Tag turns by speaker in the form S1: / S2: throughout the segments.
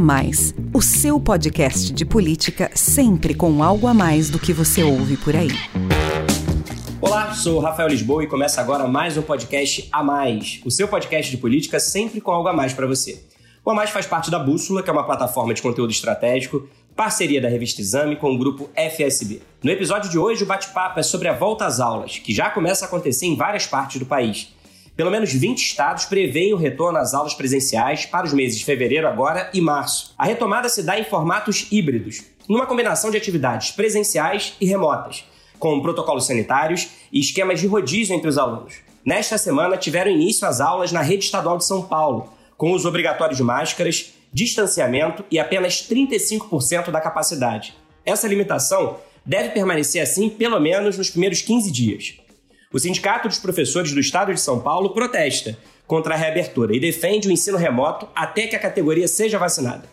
S1: Mais, o seu podcast de política sempre com algo a mais do que você ouve por aí.
S2: Olá, sou o Rafael Lisboa e começa agora mais um podcast A Mais, o seu podcast de política sempre com algo a mais para você. O A Mais faz parte da Bússola, que é uma plataforma de conteúdo estratégico, parceria da revista Exame com o grupo FSB. No episódio de hoje, o bate-papo é sobre a volta às aulas, que já começa a acontecer em várias partes do país. Pelo menos 20 estados preveem o retorno às aulas presenciais para os meses de fevereiro agora e março. A retomada se dá em formatos híbridos, numa combinação de atividades presenciais e remotas, com protocolos sanitários e esquemas de rodízio entre os alunos. Nesta semana tiveram início as aulas na rede estadual de São Paulo, com uso obrigatório de máscaras, distanciamento e apenas 35% da capacidade. Essa limitação deve permanecer assim pelo menos nos primeiros 15 dias. O Sindicato dos Professores do Estado de São Paulo protesta contra a reabertura e defende o ensino remoto até que a categoria seja vacinada.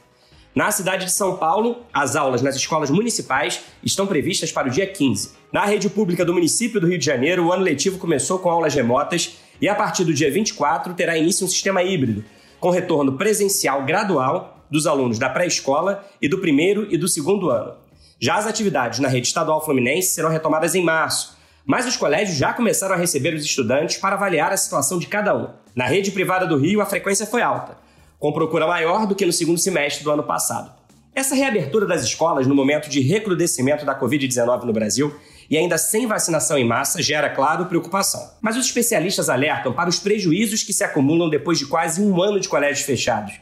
S2: Na cidade de São Paulo, as aulas nas escolas municipais estão previstas para o dia 15. Na rede pública do município do Rio de Janeiro, o ano letivo começou com aulas remotas e a partir do dia 24 terá início um sistema híbrido, com retorno presencial gradual dos alunos da pré-escola e do primeiro e do segundo ano. Já as atividades na rede estadual fluminense serão retomadas em março, mas os colégios já começaram a receber os estudantes para avaliar a situação de cada um. Na rede privada do Rio, a frequência foi alta, com procura maior do que no segundo semestre do ano passado. Essa reabertura das escolas no momento de recrudescimento da Covid-19 no Brasil e ainda sem vacinação em massa gera, claro, preocupação. Mas os especialistas alertam para os prejuízos que se acumulam depois de quase um ano de colégios fechados: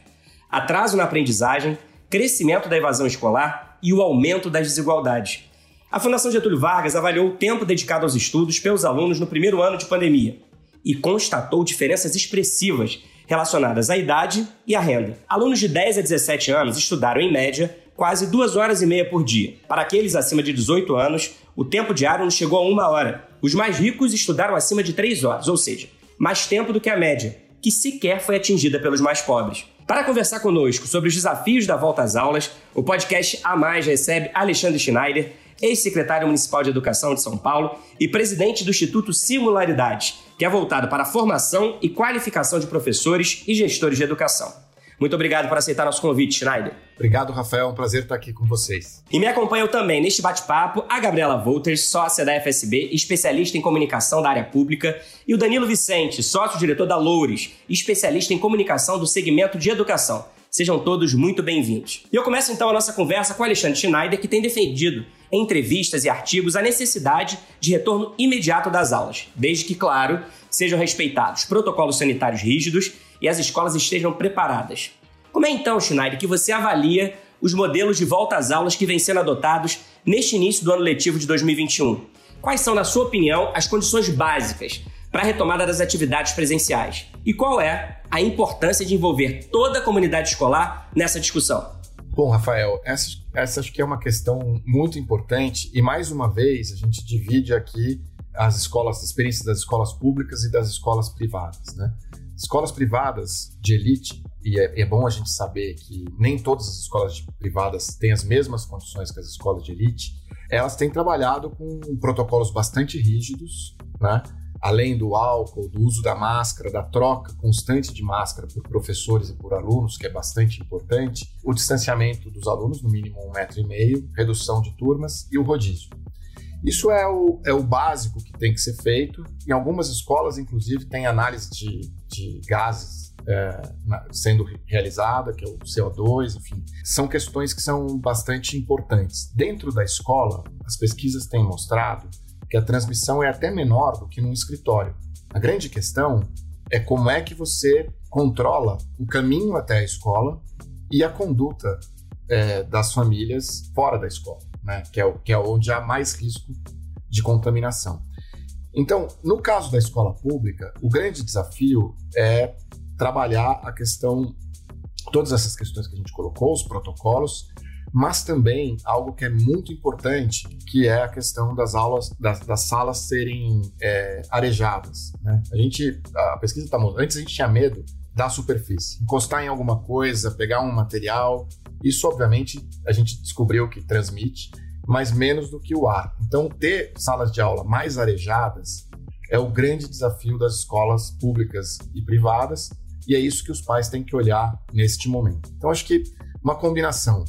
S2: atraso na aprendizagem, crescimento da evasão escolar e o aumento das desigualdades. A Fundação Getúlio Vargas avaliou o tempo dedicado aos estudos pelos alunos no primeiro ano de pandemia e constatou diferenças expressivas relacionadas à idade e à renda. Alunos de 10 a 17 anos estudaram, em média, quase duas horas e meia por dia. Para aqueles acima de 18 anos, o tempo diário não chegou a uma hora. Os mais ricos estudaram acima de três horas, ou seja, mais tempo do que a média, que sequer foi atingida pelos mais pobres. Para conversar conosco sobre os desafios da volta às aulas, o podcast A Mais recebe Alexandre Schneider, ex-secretário municipal de Educação de São Paulo e presidente do Instituto Singularidade, que é voltado para a formação e qualificação de professores e gestores de educação. Muito obrigado por aceitar nosso convite, Schneider.
S3: Obrigado, Rafael. É um prazer estar aqui com vocês.
S2: E me acompanham também neste bate-papo a Gabriela Wolters, sócia da FSB, especialista em comunicação da área pública, e o Danilo Vicente, sócio-diretor da Loures, especialista em comunicação do segmento de educação. Sejam todos muito bem-vindos. E eu começo então a nossa conversa com Alexandre Schneider, que tem defendido entrevistas e artigos a necessidade de retorno imediato das aulas, desde que, claro, sejam respeitados protocolos sanitários rígidos e as escolas estejam preparadas. Como é então, Schneider, que você avalia os modelos de volta às aulas que vêm sendo adotados neste início do ano letivo de 2021? Quais são, na sua opinião, as condições básicas para a retomada das atividades presenciais? E qual é a importância de envolver toda a comunidade escolar nessa discussão?
S3: Bom, Rafael, essa, essa acho que é uma questão muito importante e mais uma vez a gente divide aqui as escolas, a experiência das escolas públicas e das escolas privadas, né? Escolas privadas de elite, e é, é, bom a gente saber que nem todas as escolas privadas têm as mesmas condições que as escolas de elite, elas têm trabalhado com protocolos bastante rígidos, né? Além do álcool, do uso da máscara, da troca constante de máscara por professores e por alunos, que é bastante importante, o distanciamento dos alunos, no mínimo um metro e meio, redução de turmas e o rodízio. Isso é o, é o básico que tem que ser feito. Em algumas escolas, inclusive, tem análise de, de gases é, sendo realizada, que é o CO2, enfim. São questões que são bastante importantes. Dentro da escola, as pesquisas têm mostrado que a transmissão é até menor do que num escritório. A grande questão é como é que você controla o caminho até a escola e a conduta é, das famílias fora da escola, né? que, é, que é onde há mais risco de contaminação. Então, no caso da escola pública, o grande desafio é trabalhar a questão, todas essas questões que a gente colocou, os protocolos, mas também algo que é muito importante, que é a questão das aulas, das, das salas serem é, arejadas. Né? A gente, a pesquisa está mostrando, antes a gente tinha medo da superfície, encostar em alguma coisa, pegar um material, isso obviamente a gente descobriu que transmite, mas menos do que o ar. Então, ter salas de aula mais arejadas é o grande desafio das escolas públicas e privadas, e é isso que os pais têm que olhar neste momento. Então, acho que Uma combinação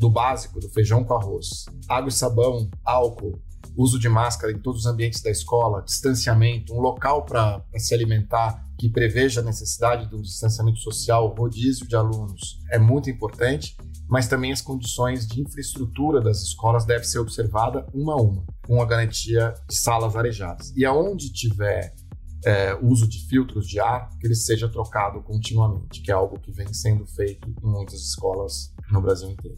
S3: do básico, do feijão com arroz, água e sabão, álcool, uso de máscara em todos os ambientes da escola, distanciamento, um local para se alimentar que preveja a necessidade de um distanciamento social, rodízio de alunos, é muito importante, mas também as condições de infraestrutura das escolas devem ser observadas uma a uma, com a garantia de salas arejadas. E aonde tiver é, uso de filtros de ar, que ele seja trocado continuamente, que é algo que vem sendo feito em muitas escolas no Brasil inteiro.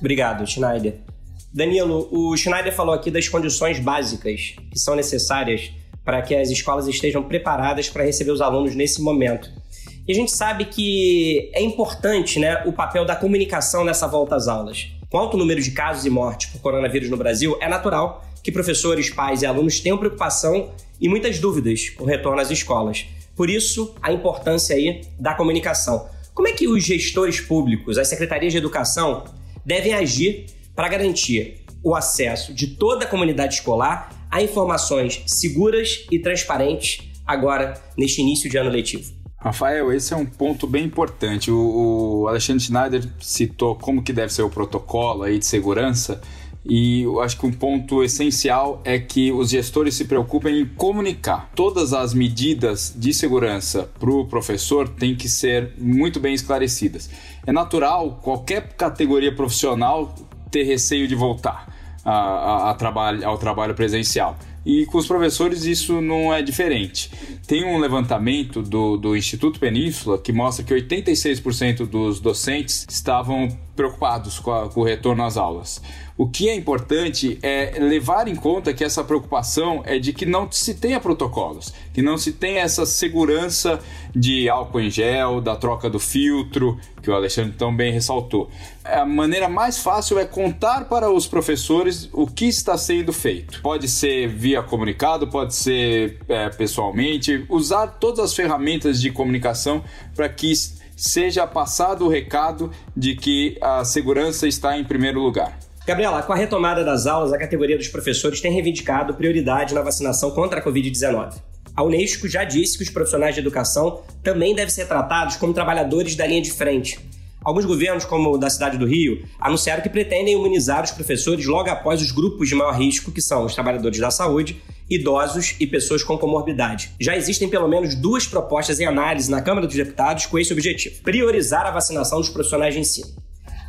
S2: Obrigado, Schneider. Danilo, o Schneider falou aqui das condições básicas que são necessárias para que as escolas estejam preparadas para receber os alunos nesse momento. E a gente sabe que é importante né, o papel da comunicação nessa volta às aulas. Com alto número de casos e mortes por coronavírus no Brasil, é natural que professores, pais e alunos tenham preocupação e muitas dúvidas com o retorno às escolas. Por isso, a importância aí da comunicação. Como é que os gestores públicos, as secretarias de educação, devem agir para garantir o acesso de toda a comunidade escolar a informações seguras e transparentes agora neste início de ano letivo?
S4: Rafael, esse é um ponto bem importante. O, Alexandre Schneider citou como que deve ser o protocolo aí de segurança e eu acho que um ponto essencial é que os gestores se preocupem em comunicar. Todas as medidas de segurança para o professor têm que ser muito bem esclarecidas. É natural qualquer categoria profissional ter receio de voltar a, a, a trabalho, ao trabalho presencial. E com os professores isso não é diferente. Tem um levantamento do, do Instituto Península que mostra que 86% dos docentes estavam preocupados com, a, com o retorno às aulas. O que é importante é levar em conta que essa preocupação é de que não se tenha protocolos, que não se tenha essa segurança de álcool em gel, da troca do filtro, que o Alexandre tão bem ressaltou. A maneira mais fácil é contar para os professores o que está sendo feito. Pode ser via comunicado, pode ser é, pessoalmente, usar todas as ferramentas de comunicação para que seja passado o recado de que a segurança está em primeiro lugar.
S2: Gabriela, com a retomada das aulas, a categoria dos professores tem reivindicado prioridade na vacinação contra a Covid-19. A Unesco já disse que os profissionais de educação também devem ser tratados como trabalhadores da linha de frente. Alguns governos, como o da cidade do Rio, anunciaram que pretendem imunizar os professores logo após os grupos de maior risco, que são os trabalhadores da saúde, idosos e pessoas com comorbidade. Já existem pelo menos duas propostas em análise na Câmara dos Deputados com esse objetivo: priorizar a vacinação dos profissionais de ensino.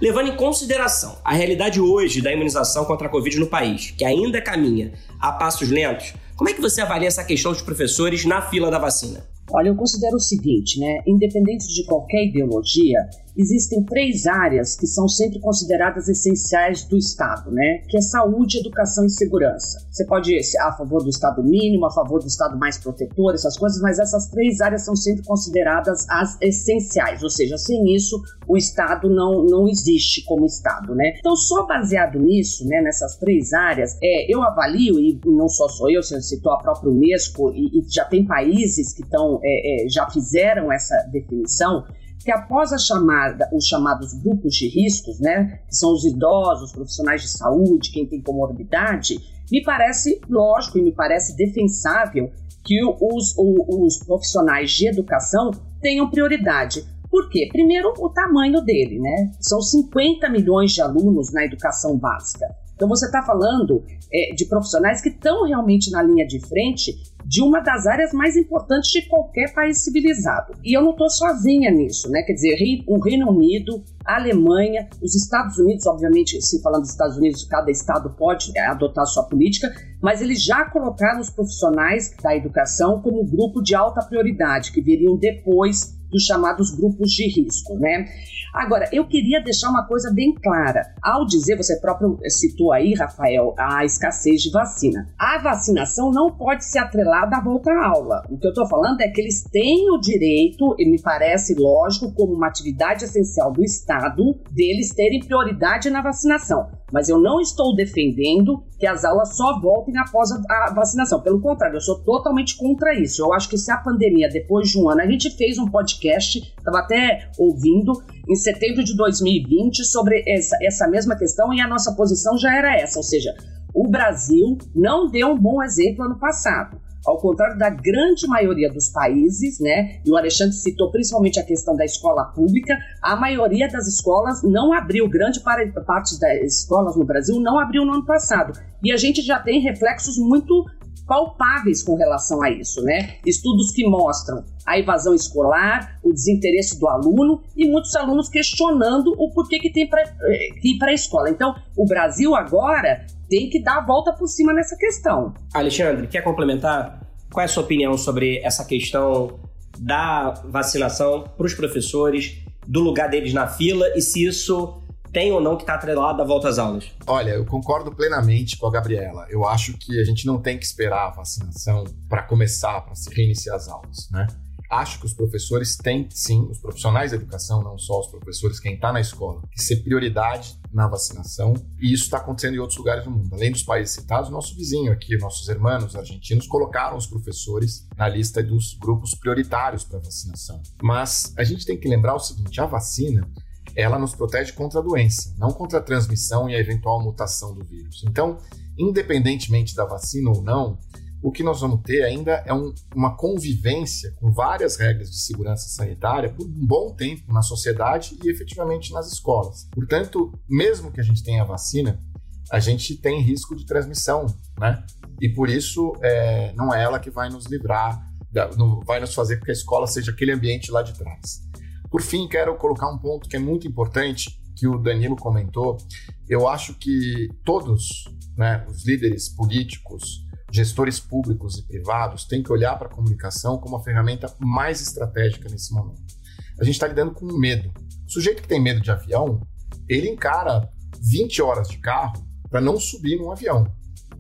S2: Levando em consideração a realidade hoje da imunização contra a Covid no país, que ainda caminha a passos lentos, como é que você avalia essa questão dos professores na fila da vacina?
S5: Olha, eu considero o seguinte, né? Independente de qualquer ideologia, existem três áreas que são sempre consideradas essenciais do Estado, né? Que é saúde, educação e segurança. Você pode ser a favor do Estado mínimo, a favor do Estado mais protetor, essas coisas, mas essas três áreas são sempre consideradas as essenciais, ou seja, sem isso o Estado não, não existe como Estado, né? Então, só baseado nisso, né, nessas três áreas, é, eu avalio, e não só sou eu, você citou a própria Unesco, e, e já tem países que estão, é, é, já fizeram essa definição, que após a chamada, os chamados grupos de riscos, né, que são os idosos, profissionais de saúde, quem tem comorbidade, me parece lógico e me parece defensável que os, os, profissionais de educação tenham prioridade. Por quê? Primeiro, o tamanho dele, né? São 50 milhões de alunos na educação básica. Então, você está falando é, de profissionais que estão realmente na linha de frente de uma das áreas mais importantes de qualquer país civilizado. E eu não estou sozinha nisso, né? Quer dizer, o Reino Unido, a Alemanha, os Estados Unidos, obviamente, se falando dos Estados Unidos, cada estado pode é, adotar sua política, mas eles já colocaram os profissionais da educação como grupo de alta prioridade, que viriam depois dos chamados grupos de risco, né? Agora, eu queria deixar uma coisa bem clara. Ao dizer, você próprio citou aí, Rafael, a escassez de vacina. A vacinação não pode ser atrelada à volta à aula. O que eu estou falando é que eles têm o direito, e me parece lógico, como uma atividade essencial do Estado, deles terem prioridade na vacinação. Mas eu não estou defendendo que as aulas só voltem após a, vacinação. Pelo contrário, eu sou totalmente contra isso. Eu acho que se a pandemia, depois de um ano, a gente fez um podcast, estava até ouvindo, em setembro de 2020, sobre essa, essa mesma questão, e a nossa posição já era essa, ou seja, o Brasil não deu um bom exemplo ano passado. Ao contrário da grande maioria dos países, né? E o Alexandre citou principalmente a questão da escola pública, a maioria das escolas não abriu, grande parte das escolas no Brasil não abriu no ano passado. E a gente já tem reflexos muito palpáveis com relação a isso, né? Estudos que mostram a evasão escolar, o desinteresse do aluno e muitos alunos questionando o porquê que tem eh, que ir para a escola. Então, o Brasil agora tem que dar a volta por cima nessa questão.
S2: Alexandre, quer complementar? Qual é a sua opinião sobre essa questão da vacinação para os professores, do lugar deles na fila e se isso tem ou não que estar tá atrelado à volta às aulas?
S3: Olha, eu concordo plenamente com a Gabriela. Eu acho que a gente não tem que esperar a vacinação para começar, para se reiniciar as aulas, né? Acho que os professores têm, sim, os profissionais da educação, não só os professores, quem está na escola, que ser prioridade na vacinação. E isso está acontecendo em outros lugares do mundo. Além dos países citados, nosso vizinho aqui, nossos irmãos argentinos, colocaram os professores na lista dos grupos prioritários para vacinação. Mas a gente tem que lembrar o seguinte: a vacina ela nos protege contra a doença, não contra a transmissão e a eventual mutação do vírus. Então, independentemente da vacina ou não, o que nós vamos ter ainda é um, uma convivência com várias regras de segurança sanitária por um bom tempo na sociedade e efetivamente nas escolas. Portanto, mesmo que a gente tenha vacina, a gente tem risco de transmissão, né? E por isso é, não é ela que vai nos livrar, não, vai nos fazer com que a escola seja aquele ambiente lá de trás. Por fim, quero colocar um ponto que é muito importante, que o Danilo comentou. Eu acho que todos, né, os líderes políticos, gestores públicos e privados, têm que olhar para a comunicação como a ferramenta mais estratégica nesse momento. A gente está lidando com medo. O sujeito que tem medo de avião, ele encara 20 horas de carro para não subir num avião,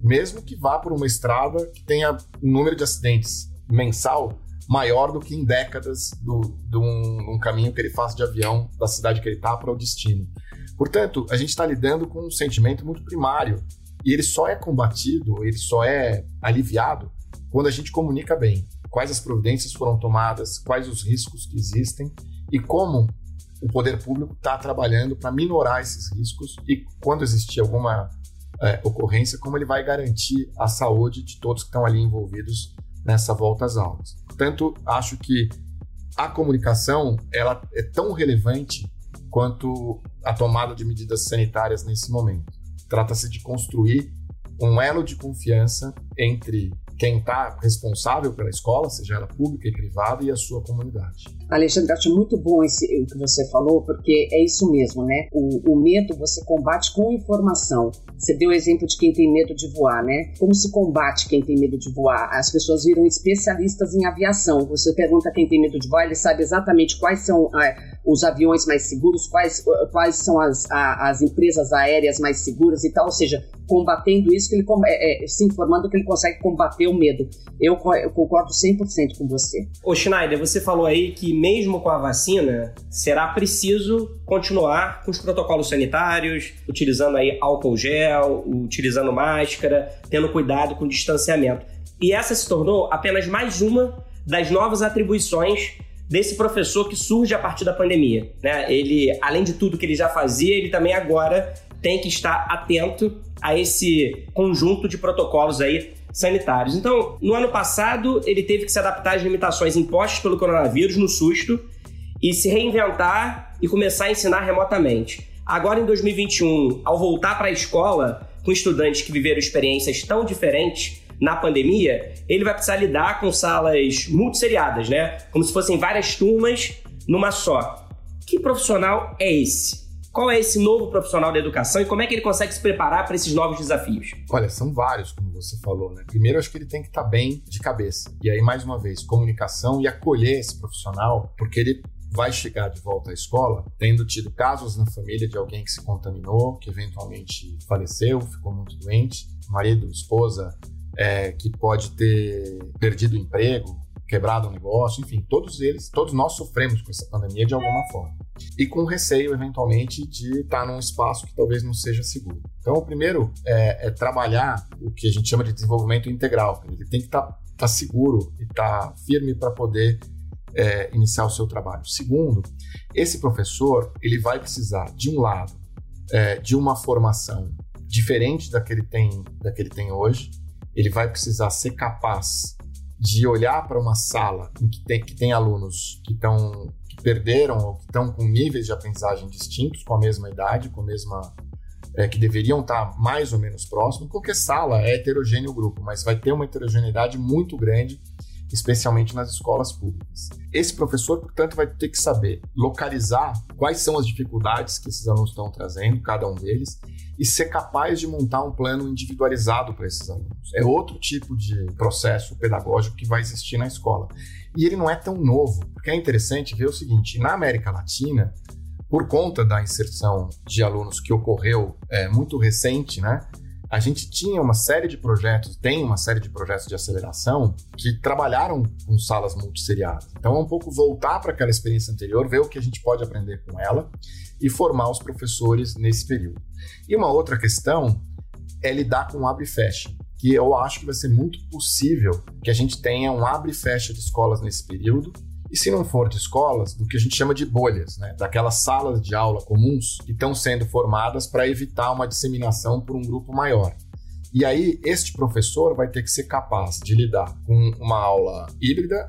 S3: mesmo que vá por uma estrada que tenha um número de acidentes mensal maior do que em décadas do, de um, um caminho que ele faz de avião da cidade que ele está para o destino. Portanto, a gente está lidando com um sentimento muito primário e ele só é combatido, ele só é aliviado quando a gente comunica bem quais as providências foram tomadas, quais os riscos que existem e como o poder público está trabalhando para minorar esses riscos e quando existir alguma é, ocorrência, como ele vai garantir a saúde de todos que estão ali envolvidos nessa volta às aulas. Portanto, acho que a comunicação ela é tão relevante quanto a tomada de medidas sanitárias nesse momento. Trata-se de construir um elo de confiança entre quem está responsável pela escola, seja ela pública e privada, e a sua comunidade.
S5: Alexandre, acho muito bom esse, o que você falou, porque é isso mesmo, né? O, o medo você combate com informação. Você deu o exemplo de quem tem medo de voar, né? Como se combate quem tem medo de voar? As pessoas viram especialistas em aviação. Você pergunta quem tem medo de voar, ele sabe exatamente quais são é, os aviões mais seguros, quais, quais são as, a, as empresas aéreas mais seguras e tal. Ou seja, combatendo isso, que ele é, é, se informando que ele consegue combater o medo. Eu, eu concordo 100% com você.
S2: Ô Schneider, você falou aí que mesmo com a vacina, será preciso continuar com os protocolos sanitários, utilizando aí álcool gel, utilizando máscara, tendo cuidado com o distanciamento. E essa se tornou apenas mais uma das novas atribuições desse professor que surge a partir da pandemia. Né? Ele, além de tudo que ele já fazia, ele também agora tem que estar atento a esse conjunto de protocolos aí sanitários. Então, no ano passado, ele teve que se adaptar às limitações impostas pelo coronavírus no susto e se reinventar e começar a ensinar remotamente. Agora, em 2021, ao voltar para a escola com estudantes que viveram experiências tão diferentes na pandemia, ele vai precisar lidar com salas multisseriadas, né? Como se fossem várias turmas numa só. Que profissional é esse? Qual é esse novo profissional da educação e como é que ele consegue se preparar para esses novos desafios?
S3: Olha, são vários, como você falou, né? Primeiro, acho que ele tem que estar tá bem de cabeça. E aí, mais uma vez, comunicação e acolher esse profissional, porque ele vai chegar de volta à escola tendo tido casos na família de alguém que se contaminou, que eventualmente faleceu, ficou muito doente, marido, esposa, é, que pode ter perdido o emprego, quebrado o negócio, enfim, todos eles, todos nós sofremos com essa pandemia de alguma forma. E com receio, eventualmente, de estar num espaço que talvez não seja seguro. Então, o primeiro é, é trabalhar o que a gente chama de desenvolvimento integral. Ele tem que estar tá, tá seguro e estar tá firme para poder é, iniciar o seu trabalho. Segundo, esse professor ele vai precisar, de um lado, é, de uma formação diferente da que ele tem, da que ele tem hoje. Ele vai precisar ser capaz de olhar para uma sala em que tem, que tem alunos que estão perderam ou que estão com níveis de aprendizagem distintos, com a mesma idade, com a mesma é, que deveriam estar mais ou menos próximos. Qualquer sala é heterogêneo o grupo, mas vai ter uma heterogeneidade muito grande especialmente nas escolas públicas. Esse professor, portanto, vai ter que saber localizar quais são as dificuldades que esses alunos estão trazendo, cada um deles, e ser capaz de montar um plano individualizado para esses alunos. É outro tipo de processo pedagógico que vai existir na escola. E ele não é tão novo, porque é interessante ver o seguinte: na América Latina, por conta da inserção de alunos que ocorreu é, muito recente, né? A gente tinha uma série de projetos, tem uma série de projetos de aceleração que trabalharam com salas multisseriadas. Então é um pouco voltar para aquela experiência anterior, ver o que a gente pode aprender com ela e formar os professores nesse período. E uma outra questão é lidar com abre e fecha, que eu acho que vai ser muito possível que a gente tenha um abre e fecha de escolas nesse período e se não for de escolas, do que a gente chama de bolhas, né? daquelas salas de aula comuns que estão sendo formadas para evitar uma disseminação por um grupo maior. E aí, este professor vai ter que ser capaz de lidar com uma aula híbrida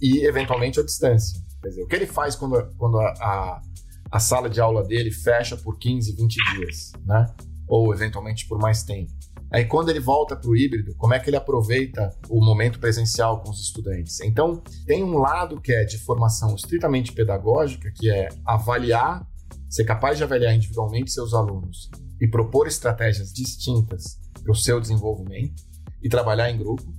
S3: e, eventualmente, à distância. Quer dizer, o que ele faz quando, quando a, a, a sala de aula dele fecha por 15, 20 dias, né? ou eventualmente por mais tempo? Aí quando ele volta para o híbrido, como é que ele aproveita o momento presencial com os estudantes? Então, tem um lado que é de formação estritamente pedagógica, que é avaliar, ser capaz de avaliar individualmente seus alunos e propor estratégias distintas para o seu desenvolvimento e trabalhar em grupo.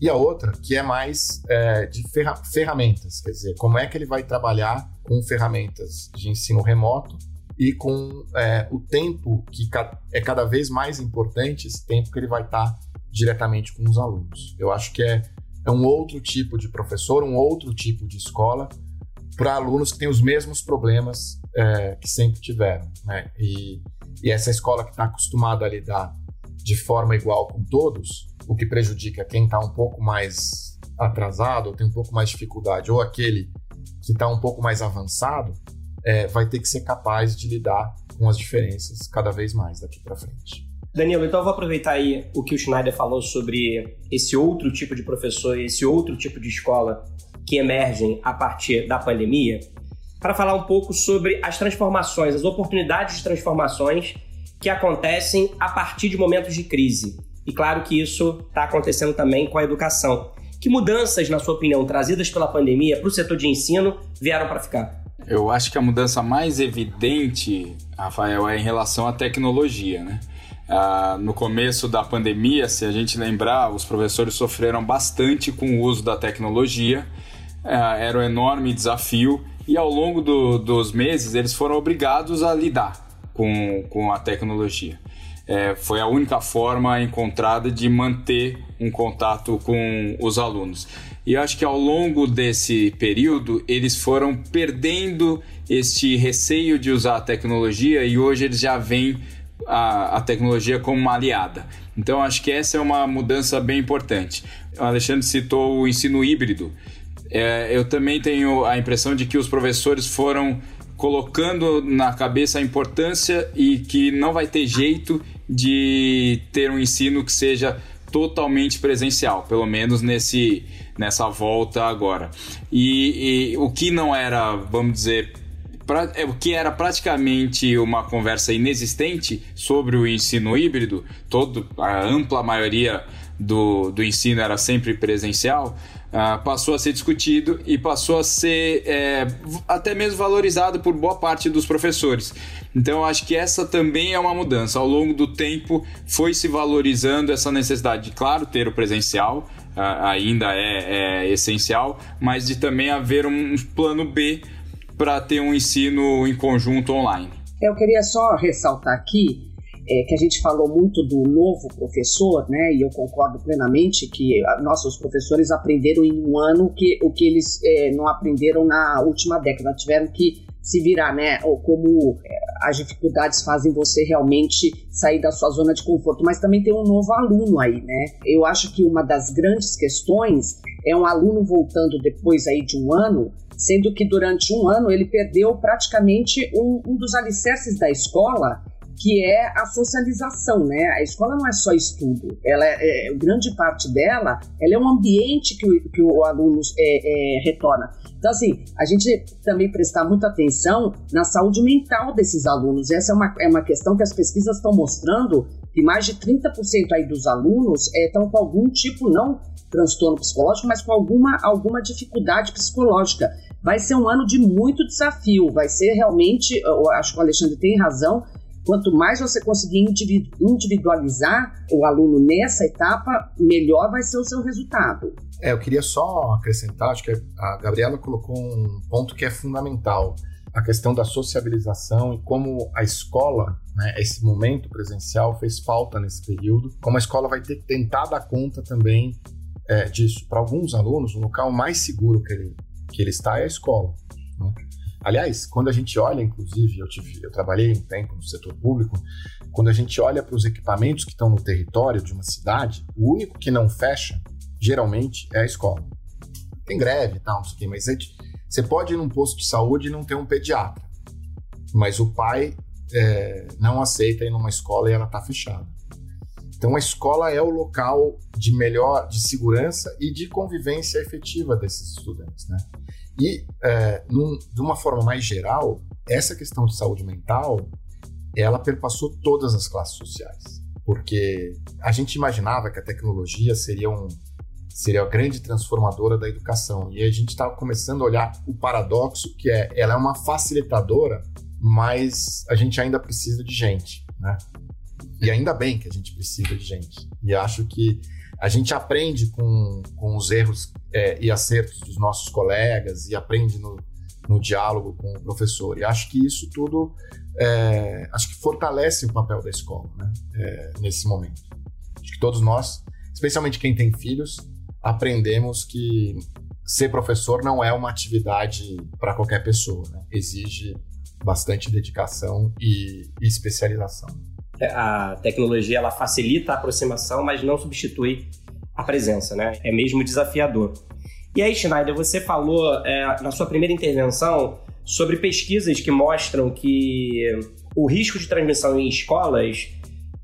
S3: E a outra, que é mais é, de ferra ferramentas, quer dizer, como é que ele vai trabalhar com ferramentas de ensino remoto e com é, o tempo que é cada vez mais importante, esse tempo que ele vai estar diretamente com os alunos. Eu acho que é, é um outro tipo de professor, um outro tipo de escola para alunos que têm os mesmos problemas é, que sempre tiveram. Né? E, e essa escola que está acostumada a lidar de forma igual com todos, o que prejudica quem está um pouco mais atrasado, ou tem um pouco mais de dificuldade, ou aquele que está um pouco mais avançado, é, vai ter que ser capaz de lidar com as diferenças cada vez mais daqui para frente.
S2: Danilo, então eu vou aproveitar aí o que o Schneider falou sobre esse outro tipo de professor, esse outro tipo de escola que emergem a partir da pandemia, para falar um pouco sobre as transformações, as oportunidades de transformações que acontecem a partir de momentos de crise. E claro que isso está acontecendo também com a educação. Que mudanças, na sua opinião, trazidas pela pandemia para o setor de ensino vieram para ficar?
S4: Eu acho que a mudança mais evidente, Rafael, é em relação à tecnologia, né? Ah, no começo da pandemia, se a gente lembrar, os professores sofreram bastante com o uso da tecnologia, ah, era um enorme desafio, e ao longo do, dos meses eles foram obrigados a lidar com, com a tecnologia. É, foi a única forma encontrada de manter um contato com os alunos. E eu acho que ao longo desse período eles foram perdendo este receio de usar a tecnologia e hoje eles já veem a, a tecnologia como uma aliada. Então acho que essa é uma mudança bem importante. O Alexandre citou o ensino híbrido. É, eu também tenho a impressão de que os professores foram colocando na cabeça a importância e que não vai ter jeito de ter um ensino que seja totalmente presencial, pelo menos nesse, nessa volta agora. E, e o que não era, vamos dizer, pra, é, o que era praticamente uma conversa inexistente sobre o ensino híbrido, todo, a ampla maioria do, do ensino era sempre presencial, uh, passou a ser discutido e passou a ser é, até mesmo valorizado por boa parte dos professores. Então, acho que essa também é uma mudança. Ao longo do tempo, foi se valorizando essa necessidade de, claro, ter o presencial, ainda é, é essencial, mas de também haver um plano B para ter um ensino em conjunto online.
S5: Eu queria só ressaltar aqui é, que a gente falou muito do novo professor, né? E eu concordo plenamente que nossos professores aprenderam em um ano que, o que eles é, não aprenderam na última década, tiveram que se virar, né? Ou como é, as dificuldades fazem você realmente sair da sua zona de conforto. Mas também tem um novo aluno aí, né? Eu acho que uma das grandes questões é um aluno voltando depois aí de um ano, sendo que durante um ano ele perdeu praticamente um, um dos alicerces da escola que é a socialização, né? A escola não é só estudo, ela é, é grande parte dela, ela é um ambiente que o, que o aluno é, é, retorna. Então, assim, a gente também prestar muita atenção na saúde mental desses alunos. Essa é uma, é uma questão que as pesquisas estão mostrando que mais de 30% aí dos alunos estão é, com algum tipo, não transtorno psicológico, mas com alguma, alguma dificuldade psicológica. Vai ser um ano de muito desafio, vai ser realmente, eu acho que o Alexandre tem razão, Quanto mais você conseguir individualizar o aluno nessa etapa, melhor vai ser o seu resultado.
S3: É, eu queria só acrescentar, acho que a Gabriela colocou um ponto que é fundamental, a questão da sociabilização e como a escola, né, esse momento presencial fez falta nesse período, como a escola vai ter que tentar dar conta também é, disso. Para alguns alunos, o local mais seguro que ele, que ele está é a escola. Né? Aliás, quando a gente olha, inclusive, eu, tive, eu trabalhei um tempo no setor público, quando a gente olha para os equipamentos que estão no território de uma cidade, o único que não fecha, geralmente, é a escola. Tem greve e tal, não sei o quê, mas você pode ir num posto de saúde e não ter um pediatra, mas o pai é, não aceita ir numa escola e ela está fechada. Então a escola é o local de melhor, de segurança e de convivência efetiva desses estudantes, né? E, é, num, de uma forma mais geral, essa questão de saúde mental, ela perpassou todas as classes sociais. Porque a gente imaginava que a tecnologia seria, um, seria a grande transformadora da educação. E a gente estava começando a olhar o paradoxo que é, ela é uma facilitadora, mas a gente ainda precisa de gente, né? E ainda bem que a gente precisa de gente. E acho que a gente aprende com, com os erros é, e acertos dos nossos colegas e aprende no, no diálogo com o professor. E acho que isso tudo é, acho que fortalece o papel da escola né, é, nesse momento. Acho que todos nós, especialmente quem tem filhos, aprendemos que ser professor não é uma atividade para qualquer pessoa. Né? Exige bastante dedicação e, e especialização
S2: a tecnologia ela facilita a aproximação, mas não substitui a presença, né? É mesmo desafiador. E aí, Schneider, você falou é, na sua primeira intervenção sobre pesquisas que mostram que o risco de transmissão em escolas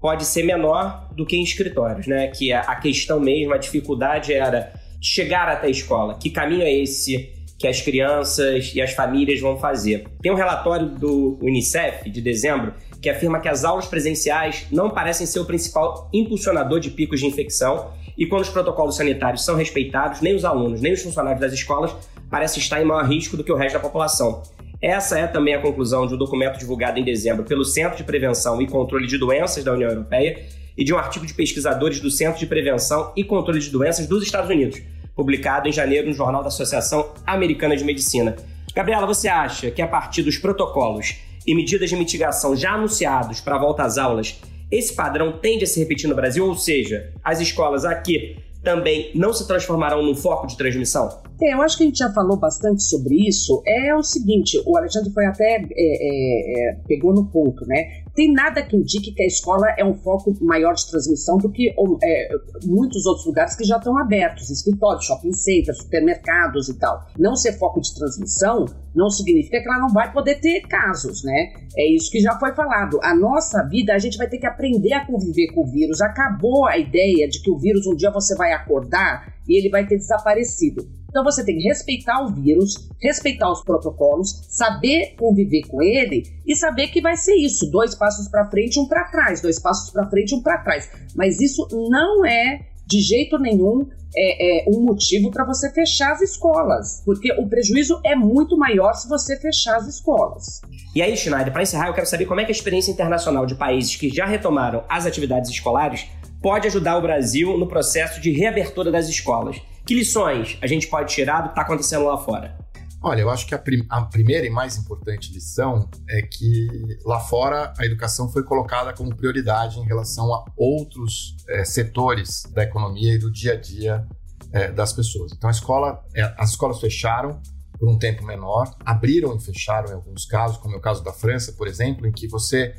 S2: pode ser menor do que em escritórios, né? Que a questão mesmo, a dificuldade era chegar até a escola. Que caminho é esse que as crianças e as famílias vão fazer? Tem um relatório do Unicef de dezembro que afirma que as aulas presenciais não parecem ser o principal impulsionador de picos de infecção e quando os protocolos sanitários são respeitados, nem os alunos, nem os funcionários das escolas parecem estar em maior risco do que o resto da população. Essa é também a conclusão de um documento divulgado em dezembro pelo Centro de Prevenção e Controle de Doenças da União Europeia e de um artigo de pesquisadores do Centro de Prevenção e Controle de Doenças dos Estados Unidos, publicado em janeiro no Jornal da Associação Americana de Medicina. Gabriela, você acha que a partir dos protocolos e medidas de mitigação já anunciados para a volta às aulas, esse padrão tende a se repetir no Brasil, ou seja, as escolas aqui também não se transformarão num foco de transmissão?
S5: É, eu acho que a gente já falou bastante sobre isso. É o seguinte, o Alexandre foi até é, é, é pegou no ponto, né? Tem nada que indique que a escola é um foco maior de transmissão do que é, muitos outros lugares que já estão abertos, escritórios, shopping centers, supermercados e tal. Não ser foco de transmissão não significa que ela não vai poder ter casos, né? É isso que já foi falado. A nossa vida, a gente vai ter que aprender a conviver com o vírus. Acabou a ideia de que o vírus um dia você vai acordar e ele vai ter desaparecido. Então você tem que respeitar o vírus, respeitar os protocolos, saber conviver com ele e saber que vai ser isso, dois passos para frente, um para trás, dois passos para frente, um para trás. Mas isso não é de jeito nenhum é, é um motivo para você fechar as escolas, porque o prejuízo é muito maior se você fechar as escolas.
S2: E aí, Schneider, para encerrar, eu quero saber como é que a experiência internacional de países que já retomaram as atividades escolares pode ajudar o Brasil no processo de reabertura das escolas. Que lições a gente pode tirar do que está acontecendo lá fora?
S3: Olha, eu acho que a, prim a, primeira e mais importante lição é que lá fora a educação foi colocada como prioridade em relação a outros é, setores da economia e do dia a dia é, das pessoas. Então, escola, é, as escolas fecharam por um tempo menor, abriram e fecharam em alguns casos, como é o caso da França, por exemplo, em que você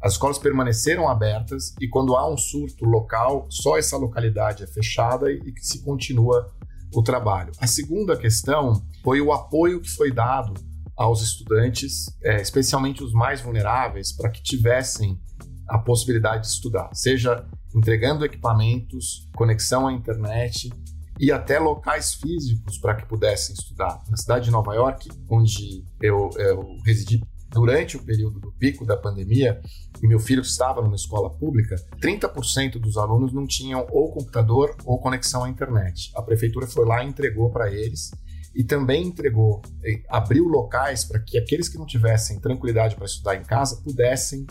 S3: as escolas permaneceram abertas e quando há um surto local, só essa localidade é fechada e que se continua o trabalho. A segunda questão foi o apoio que foi dado aos estudantes, é, especialmente os mais vulneráveis, para que tivessem a possibilidade de estudar, seja entregando equipamentos, conexão à internet e até locais físicos para que pudessem estudar. Na cidade de Nova York, onde eu, eu residi durante o período do pico da pandemia, e meu filho estava numa escola pública, 30% dos alunos não tinham ou computador ou conexão à internet. A prefeitura foi lá e entregou para eles e também entregou, abriu locais para que aqueles que não tivessem tranquilidade para estudar em casa pudessem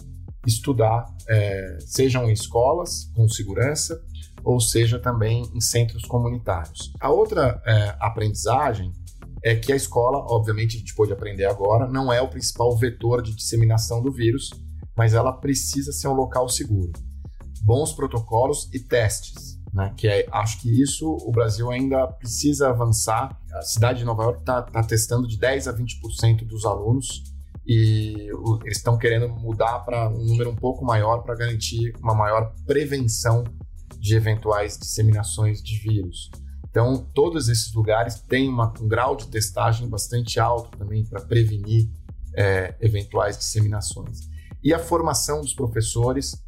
S3: estudar, é, sejam em escolas com segurança ou seja também em centros comunitários. A outra é, aprendizagem é que a escola, obviamente a gente pode aprender agora, não é o principal vetor de disseminação do vírus, mas ela precisa ser um local seguro. Bons protocolos e testes, né? Que é, acho que isso o Brasil ainda precisa avançar. A cidade de Nova York está tá testando de 10 a 20% dos alunos e eles estão querendo mudar para um número um pouco maior para garantir uma maior prevenção de eventuais disseminações de vírus. Então, todos esses lugares têm uma, um grau de testagem bastante alto também para prevenir é, eventuais disseminações. E a formação dos professores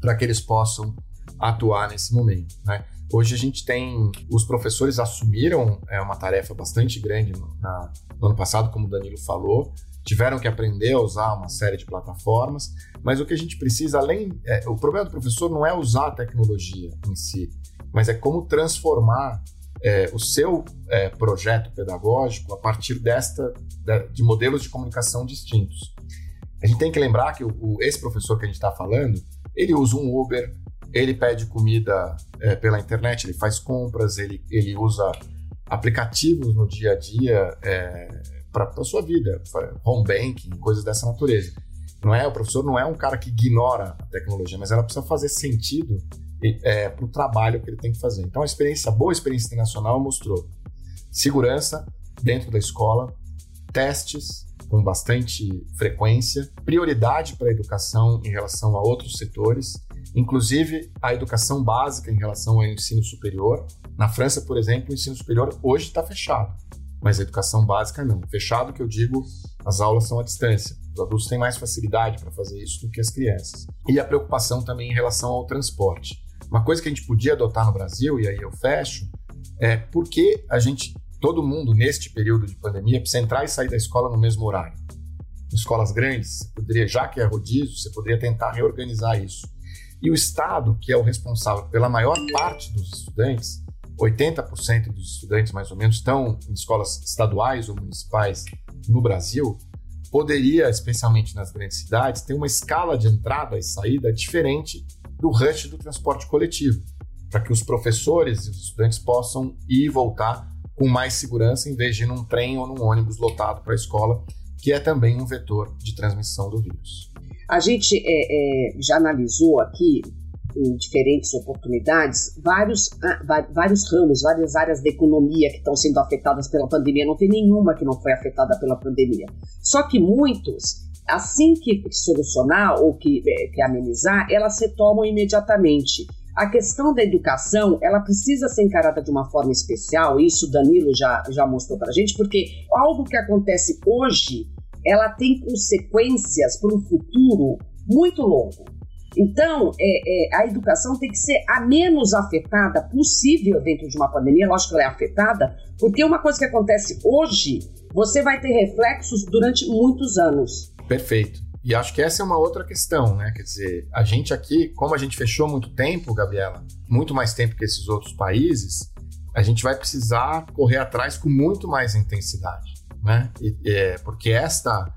S3: para que eles possam atuar nesse momento. Né? Hoje a gente tem. Os professores assumiram é, uma tarefa bastante grande no, na, no ano passado, como o Danilo falou, tiveram que aprender a usar uma série de plataformas, mas o que a gente precisa, além. É, o problema do professor não é usar a tecnologia em si, mas é como transformar é, o seu é, projeto pedagógico a partir desta de modelos de comunicação distintos. A gente tem que lembrar que o, o esse professor que a gente está falando, ele usa um Uber, ele pede comida é, pela internet, ele faz compras, ele, ele usa aplicativos no dia a dia é, para a sua vida, home banking, coisas dessa natureza. Não é o professor não é um cara que ignora a tecnologia, mas ela precisa fazer sentido é, para o trabalho que ele tem que fazer. Então, a experiência, a boa experiência internacional mostrou segurança dentro da escola, testes com bastante frequência, prioridade para a educação em relação a outros setores, inclusive a educação básica em relação ao ensino superior. Na França, por exemplo, o ensino superior hoje está fechado, mas a educação básica não. Fechado que eu digo, as aulas são à distância. Os adultos têm mais facilidade para fazer isso do que as crianças. E a preocupação também em relação ao transporte. Uma coisa que a gente podia adotar no Brasil, e aí eu fecho, é porque a gente, todo mundo neste período de pandemia, precisa entrar e sair da escola no mesmo horário. Escolas grandes, poderia, já que é rodízio, você poderia tentar reorganizar isso. E o Estado, que é o responsável pela maior parte dos estudantes, 80% dos estudantes mais ou menos estão em escolas estaduais ou municipais no Brasil, poderia, especialmente nas grandes cidades, ter uma escala de entrada e saída diferente do rush do transporte coletivo, para que os professores e os estudantes possam ir e voltar com mais segurança em vez de ir num trem ou num ônibus lotado para a escola, que é também um vetor de transmissão do vírus.
S5: A gente é, é, já analisou aqui em diferentes oportunidades vários, ah, vários ramos, várias áreas da economia que estão sendo afetadas pela pandemia. Não tem nenhuma que não foi afetada pela pandemia. Só que muitos assim que solucionar ou que, é, que amenizar, elas se tomam imediatamente. A questão da educação, ela precisa ser encarada de uma forma especial, isso Danilo já, já mostrou para a gente, porque algo que acontece hoje, ela tem consequências para um futuro muito longo. Então, é, é, a educação tem que ser a menos afetada possível dentro de uma pandemia. Lógico que ela é afetada, porque uma coisa que acontece hoje, você vai ter reflexos durante muitos anos.
S3: Perfeito. E acho que essa é uma outra questão, né? Quer dizer, a gente aqui, como a gente fechou muito tempo, Gabriela, muito mais tempo que esses outros países, a gente vai precisar correr atrás com muito mais intensidade, né? E, é, porque esta,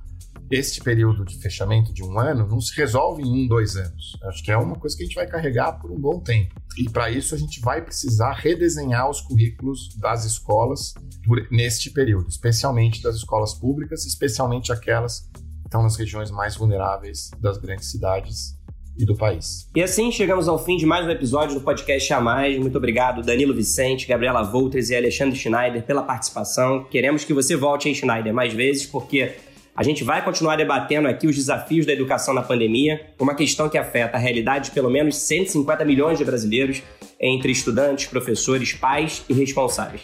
S3: este período de fechamento de um ano não se resolve em um, dois anos. Acho que é uma coisa que a gente vai carregar por um bom tempo. E para isso a gente vai precisar redesenhar os currículos das escolas por, neste período, especialmente das escolas públicas, especialmente aquelas estão nas regiões mais vulneráveis das grandes cidades e do país.
S2: E assim chegamos ao fim de mais um episódio do podcast A Mais. Muito obrigado, Danilo Vicente, Gabriela Voltres e Alexandre Schneider, pela participação. Queremos que você volte em Schneider mais vezes, porque a gente vai continuar debatendo aqui os desafios da educação na pandemia, uma questão que afeta a realidade de pelo menos 150 milhões de brasileiros, entre estudantes, professores, pais e responsáveis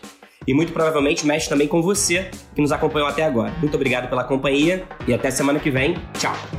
S2: e muito provavelmente mexe também com você que nos acompanhou até agora. Muito obrigado pela companhia e até semana que vem. Tchau!